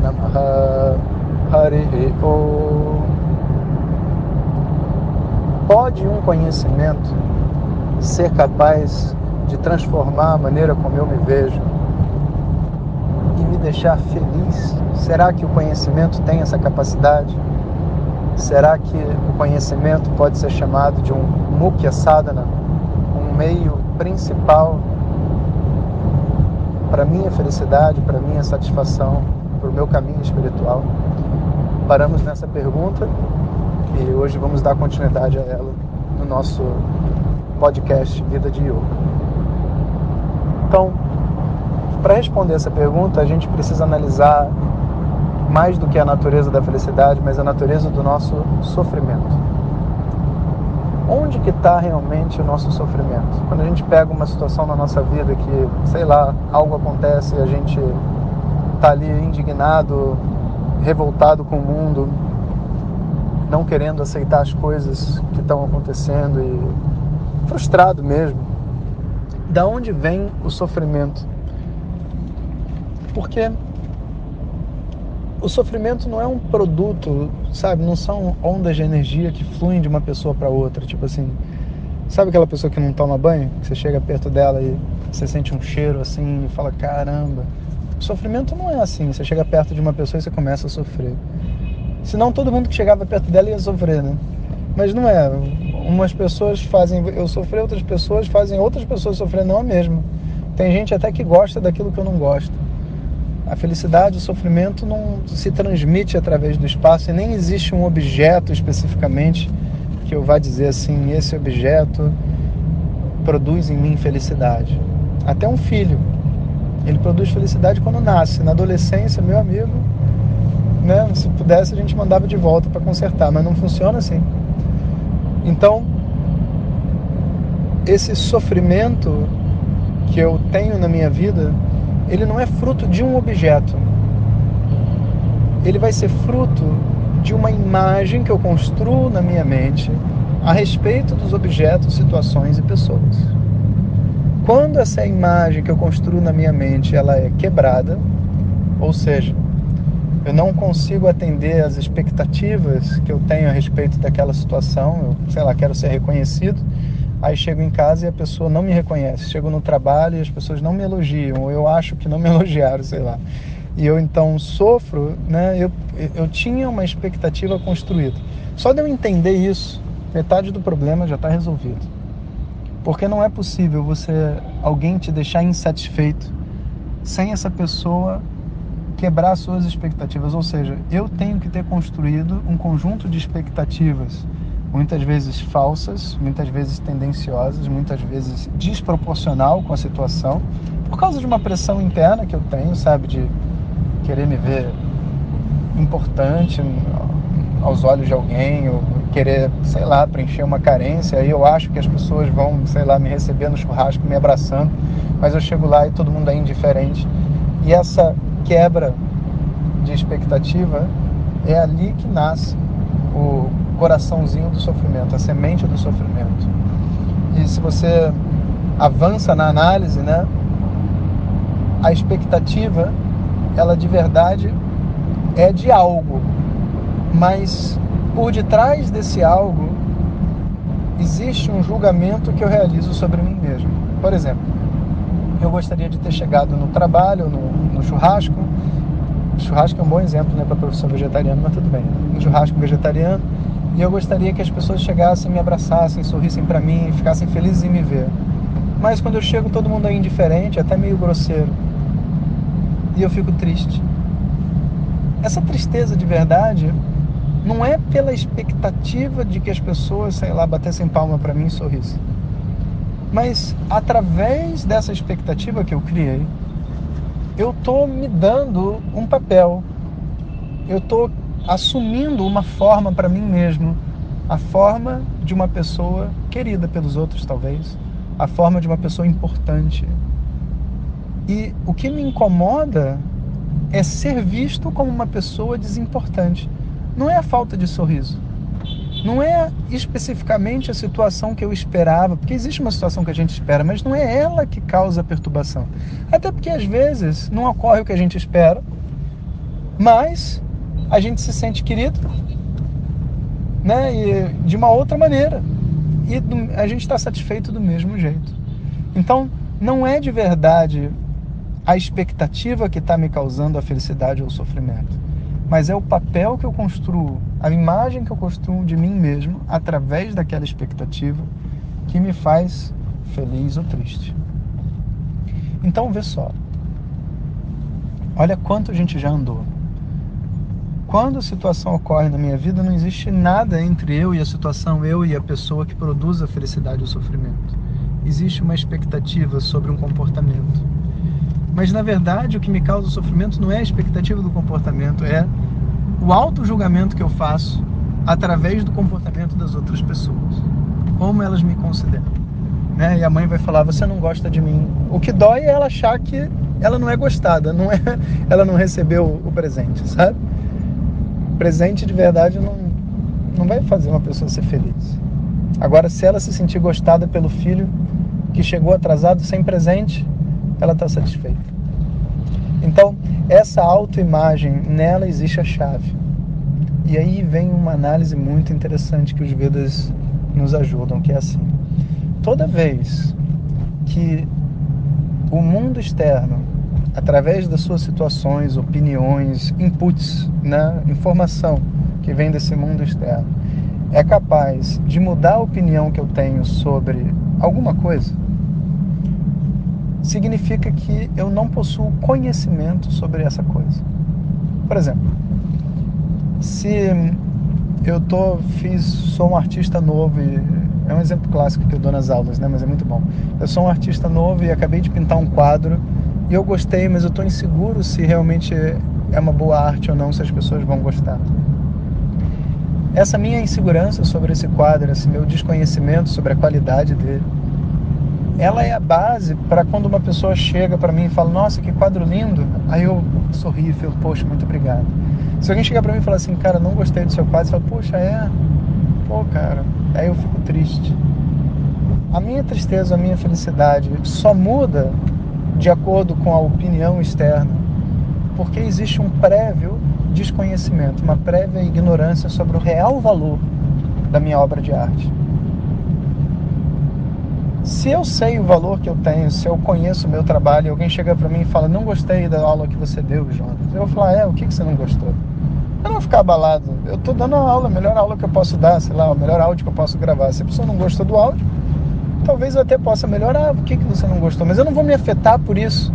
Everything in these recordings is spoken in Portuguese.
Namaha Hari Om Pode um conhecimento ser capaz de transformar a maneira como eu me vejo e me deixar feliz? Será que o conhecimento tem essa capacidade? Será que o conhecimento pode ser chamado de um Mukhya Sadhana, um meio principal para minha felicidade, para minha satisfação, para o meu caminho espiritual? Paramos nessa pergunta e hoje vamos dar continuidade a ela no nosso podcast Vida de Yoga. Então, para responder essa pergunta, a gente precisa analisar mais do que a natureza da felicidade, mas a natureza do nosso sofrimento. Onde que está realmente o nosso sofrimento? Quando a gente pega uma situação na nossa vida que, sei lá, algo acontece e a gente está ali indignado, revoltado com o mundo, não querendo aceitar as coisas que estão acontecendo e frustrado mesmo. Da onde vem o sofrimento? Porque o sofrimento não é um produto, sabe? Não são ondas de energia que fluem de uma pessoa para outra. Tipo assim, sabe aquela pessoa que não toma banho? Que você chega perto dela e você sente um cheiro assim e fala: caramba. O sofrimento não é assim. Você chega perto de uma pessoa e você começa a sofrer. Senão todo mundo que chegava perto dela ia sofrer, né? Mas não é. Umas pessoas fazem eu sofrer, outras pessoas fazem outras pessoas sofrer, não a mesma. Tem gente até que gosta daquilo que eu não gosto. A felicidade, o sofrimento não se transmite através do espaço e nem existe um objeto especificamente que eu vá dizer assim, esse objeto produz em mim felicidade. Até um filho, ele produz felicidade quando nasce. Na adolescência, meu amigo, né, se pudesse a gente mandava de volta para consertar, mas não funciona assim. Então, esse sofrimento que eu tenho na minha vida, ele não é fruto de um objeto. Ele vai ser fruto de uma imagem que eu construo na minha mente a respeito dos objetos, situações e pessoas. Quando essa imagem que eu construo na minha mente ela é quebrada, ou seja, eu não consigo atender às expectativas que eu tenho a respeito daquela situação, eu, sei lá, quero ser reconhecido, Aí chego em casa e a pessoa não me reconhece. Chego no trabalho e as pessoas não me elogiam, ou eu acho que não me elogiaram, sei lá. E eu então sofro, né? Eu, eu tinha uma expectativa construída. Só de eu entender isso, metade do problema já está resolvido. Porque não é possível você alguém te deixar insatisfeito sem essa pessoa quebrar suas expectativas. Ou seja, eu tenho que ter construído um conjunto de expectativas muitas vezes falsas, muitas vezes tendenciosas, muitas vezes desproporcional com a situação, por causa de uma pressão interna que eu tenho, sabe, de querer me ver importante aos olhos de alguém, ou querer, sei lá, preencher uma carência, aí eu acho que as pessoas vão, sei lá, me receber no churrasco, me abraçando, mas eu chego lá e todo mundo é indiferente. E essa quebra de expectativa é ali que nasce o coraçãozinho do sofrimento, a semente do sofrimento. E se você avança na análise, né, a expectativa, ela de verdade é de algo, mas por detrás desse algo existe um julgamento que eu realizo sobre mim mesmo. Por exemplo, eu gostaria de ter chegado no trabalho, no, no churrasco. Churrasco é um bom exemplo né, para professor vegetariano, mas tudo bem. Um churrasco vegetariano e eu gostaria que as pessoas chegassem, me abraçassem, sorrissem para mim, ficassem felizes em me ver. Mas quando eu chego, todo mundo é indiferente, até meio grosseiro. E eu fico triste. Essa tristeza de verdade não é pela expectativa de que as pessoas, sei lá, batessem palma para mim e sorrissem. Mas através dessa expectativa que eu criei, eu estou me dando um papel, eu estou assumindo uma forma para mim mesmo, a forma de uma pessoa querida pelos outros, talvez, a forma de uma pessoa importante. E o que me incomoda é ser visto como uma pessoa desimportante. Não é a falta de sorriso. Não é especificamente a situação que eu esperava, porque existe uma situação que a gente espera, mas não é ela que causa a perturbação. Até porque às vezes não ocorre o que a gente espera, mas a gente se sente querido, né? E de uma outra maneira. E a gente está satisfeito do mesmo jeito. Então, não é de verdade a expectativa que está me causando a felicidade ou o sofrimento, mas é o papel que eu construo, a imagem que eu construo de mim mesmo através daquela expectativa que me faz feliz ou triste. Então, vê só. Olha quanto a gente já andou. Quando a situação ocorre na minha vida, não existe nada entre eu e a situação, eu e a pessoa que produz a felicidade ou sofrimento. Existe uma expectativa sobre um comportamento. Mas na verdade, o que me causa sofrimento não é a expectativa do comportamento, é o auto-julgamento que eu faço através do comportamento das outras pessoas. Como elas me consideram. Né? E a mãe vai falar: "Você não gosta de mim". O que dói é ela achar que ela não é gostada, não é, ela não recebeu o presente, sabe? Presente de verdade não, não vai fazer uma pessoa ser feliz. Agora, se ela se sentir gostada pelo filho que chegou atrasado sem presente, ela está satisfeita. Então, essa autoimagem, nela existe a chave. E aí vem uma análise muito interessante que os Vedas nos ajudam, que é assim. Toda vez que o mundo externo através das suas situações, opiniões, inputs, né, informação que vem desse mundo externo, é capaz de mudar a opinião que eu tenho sobre alguma coisa, significa que eu não possuo conhecimento sobre essa coisa. Por exemplo, se eu tô fiz sou um artista novo e é um exemplo clássico que eu dou nas aulas, né, mas é muito bom. Eu sou um artista novo e acabei de pintar um quadro e eu gostei, mas eu estou inseguro se realmente é uma boa arte ou não, se as pessoas vão gostar. Essa minha insegurança sobre esse quadro, esse meu desconhecimento sobre a qualidade dele, ela é a base para quando uma pessoa chega para mim e fala: Nossa, que quadro lindo. Aí eu sorri e falo: Poxa, muito obrigado. Se alguém chegar para mim e falar assim: Cara, não gostei do seu quadro, eu falo: Poxa, é? Pô, cara. Aí eu fico triste. A minha tristeza, a minha felicidade só muda de acordo com a opinião externa, porque existe um prévio desconhecimento, uma prévia ignorância sobre o real valor da minha obra de arte. Se eu sei o valor que eu tenho, se eu conheço o meu trabalho, alguém chega para mim e fala: Não gostei da aula que você deu, Jonas, eu vou falar: É, o que, que você não gostou? Eu não vou ficar abalado. Eu estou dando a aula, a melhor aula que eu posso dar, sei lá, o melhor áudio que eu posso gravar. Se a pessoa não gostou do áudio, talvez eu até possa melhorar. O que, que você não gostou? Mas eu não vou me afetar por isso,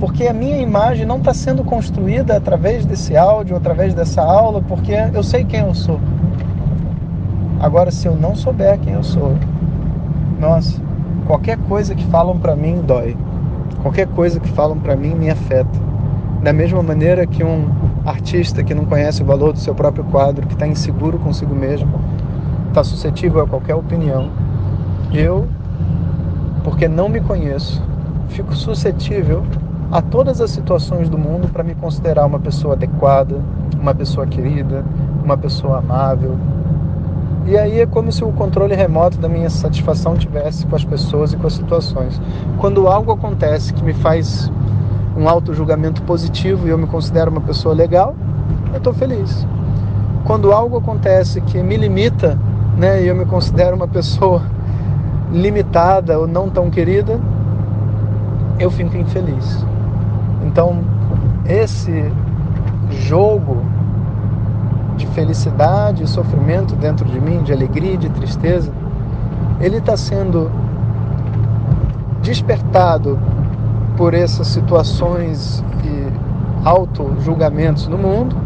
porque a minha imagem não está sendo construída através desse áudio, através dessa aula, porque eu sei quem eu sou. Agora, se eu não souber quem eu sou, nossa, qualquer coisa que falam para mim dói. Qualquer coisa que falam para mim me afeta. Da mesma maneira que um artista que não conhece o valor do seu próprio quadro, que está inseguro consigo mesmo, está suscetível a qualquer opinião, eu porque não me conheço, fico suscetível a todas as situações do mundo para me considerar uma pessoa adequada, uma pessoa querida, uma pessoa amável. E aí é como se o controle remoto da minha satisfação tivesse com as pessoas e com as situações. Quando algo acontece que me faz um auto-julgamento positivo e eu me considero uma pessoa legal, eu estou feliz. Quando algo acontece que me limita, né, e eu me considero uma pessoa limitada ou não tão querida, eu fico infeliz. Então, esse jogo de felicidade e sofrimento dentro de mim, de alegria e de tristeza, ele está sendo despertado por essas situações e auto-julgamentos no mundo,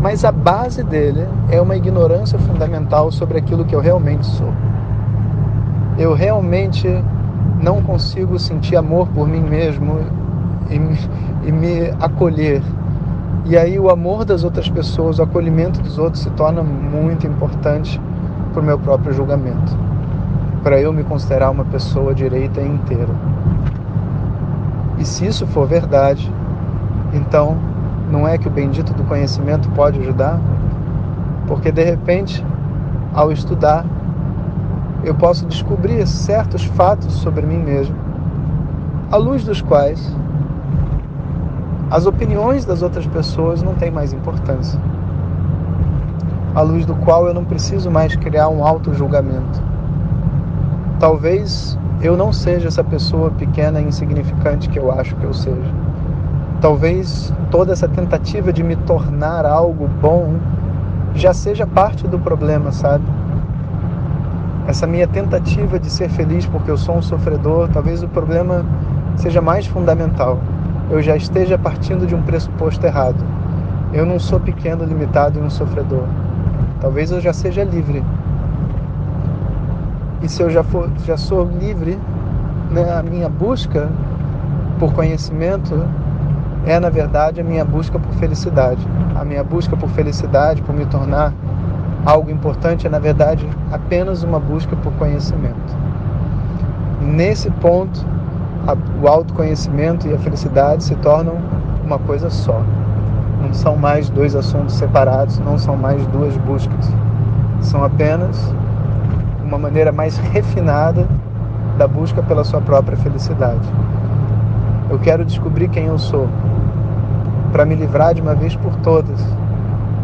mas a base dele é uma ignorância fundamental sobre aquilo que eu realmente sou eu realmente não consigo sentir amor por mim mesmo e e me acolher. E aí o amor das outras pessoas, o acolhimento dos outros se torna muito importante para o meu próprio julgamento, para eu me considerar uma pessoa direita inteira. E se isso for verdade, então não é que o bendito do conhecimento pode ajudar? Porque de repente, ao estudar, eu posso descobrir certos fatos sobre mim mesmo, à luz dos quais as opiniões das outras pessoas não têm mais importância, à luz do qual eu não preciso mais criar um auto-julgamento. Talvez eu não seja essa pessoa pequena e insignificante que eu acho que eu seja. Talvez toda essa tentativa de me tornar algo bom já seja parte do problema, sabe? Essa minha tentativa de ser feliz porque eu sou um sofredor, talvez o problema seja mais fundamental. Eu já esteja partindo de um pressuposto errado. Eu não sou pequeno, limitado e um sofredor. Talvez eu já seja livre. E se eu já, for, já sou livre, né, a minha busca por conhecimento é, na verdade, a minha busca por felicidade. A minha busca por felicidade, por me tornar algo importante, é, na verdade, apenas uma busca por conhecimento. Nesse ponto, o autoconhecimento e a felicidade se tornam uma coisa só. Não são mais dois assuntos separados, não são mais duas buscas. São apenas uma maneira mais refinada da busca pela sua própria felicidade. Eu quero descobrir quem eu sou, para me livrar de uma vez por todas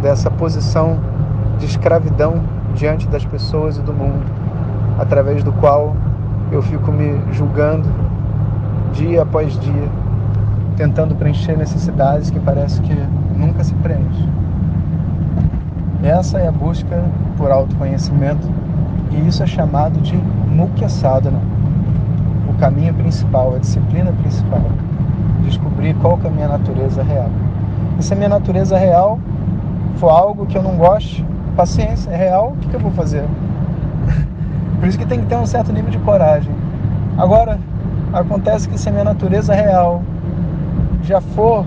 dessa posição de escravidão diante das pessoas e do mundo, através do qual eu fico me julgando dia após dia, tentando preencher necessidades que parece que nunca se preenche. Essa é a busca por autoconhecimento e isso é chamado de Mukhya Sadhana, o caminho principal, a disciplina principal. Descobrir qual que é a minha natureza real. E se a minha natureza real for algo que eu não gosto, paciência, é real, o que, que eu vou fazer? Por isso que tem que ter um certo nível de coragem. Agora, acontece que se a minha natureza real já for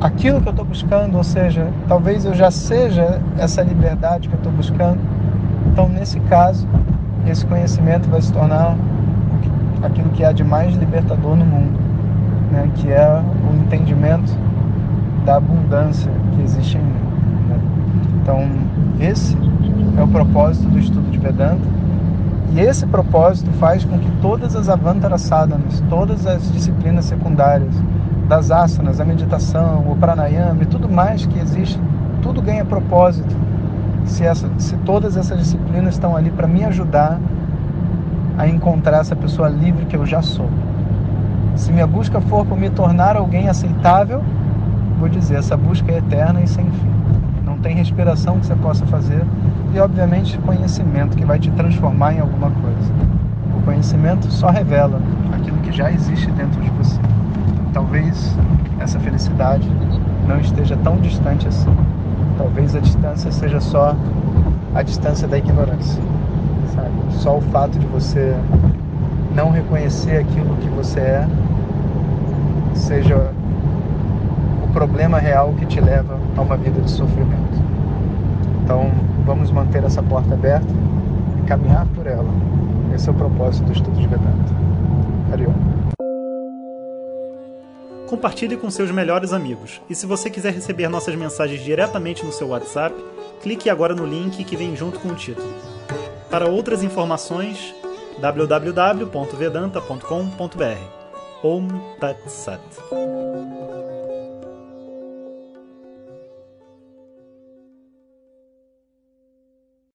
aquilo que eu estou buscando, ou seja, talvez eu já seja essa liberdade que eu estou buscando, então nesse caso, esse conhecimento vai se tornar aquilo que há de mais libertador no mundo, né? que é o entendimento da abundância que existe em mim. Então, esse é o propósito do estudo de Vedanta. E esse propósito faz com que todas as avantara sadhanas, todas as disciplinas secundárias, das asanas, a meditação, o pranayama e tudo mais que existe, tudo ganha propósito. Se, essa, se todas essas disciplinas estão ali para me ajudar a encontrar essa pessoa livre que eu já sou. Se minha busca for por me tornar alguém aceitável, vou dizer, essa busca é eterna e sem fim. Não tem respiração que você possa fazer e, obviamente, conhecimento que vai te transformar em alguma coisa. O conhecimento só revela aquilo que já existe dentro de você. Talvez essa felicidade não esteja tão distante assim. Talvez a distância seja só a distância da ignorância. Sabe? Só o fato de você não reconhecer aquilo que você é seja o problema real que te leva a uma vida de sofrimento. Então, vamos manter essa porta aberta e caminhar por ela. Esse é o propósito do estudo de Vedanta. Hariom. Compartilhe com seus melhores amigos. E se você quiser receber nossas mensagens diretamente no seu WhatsApp, clique agora no link que vem junto com o título. Para outras informações, www.vedanta.com.br. Om Tat Sat.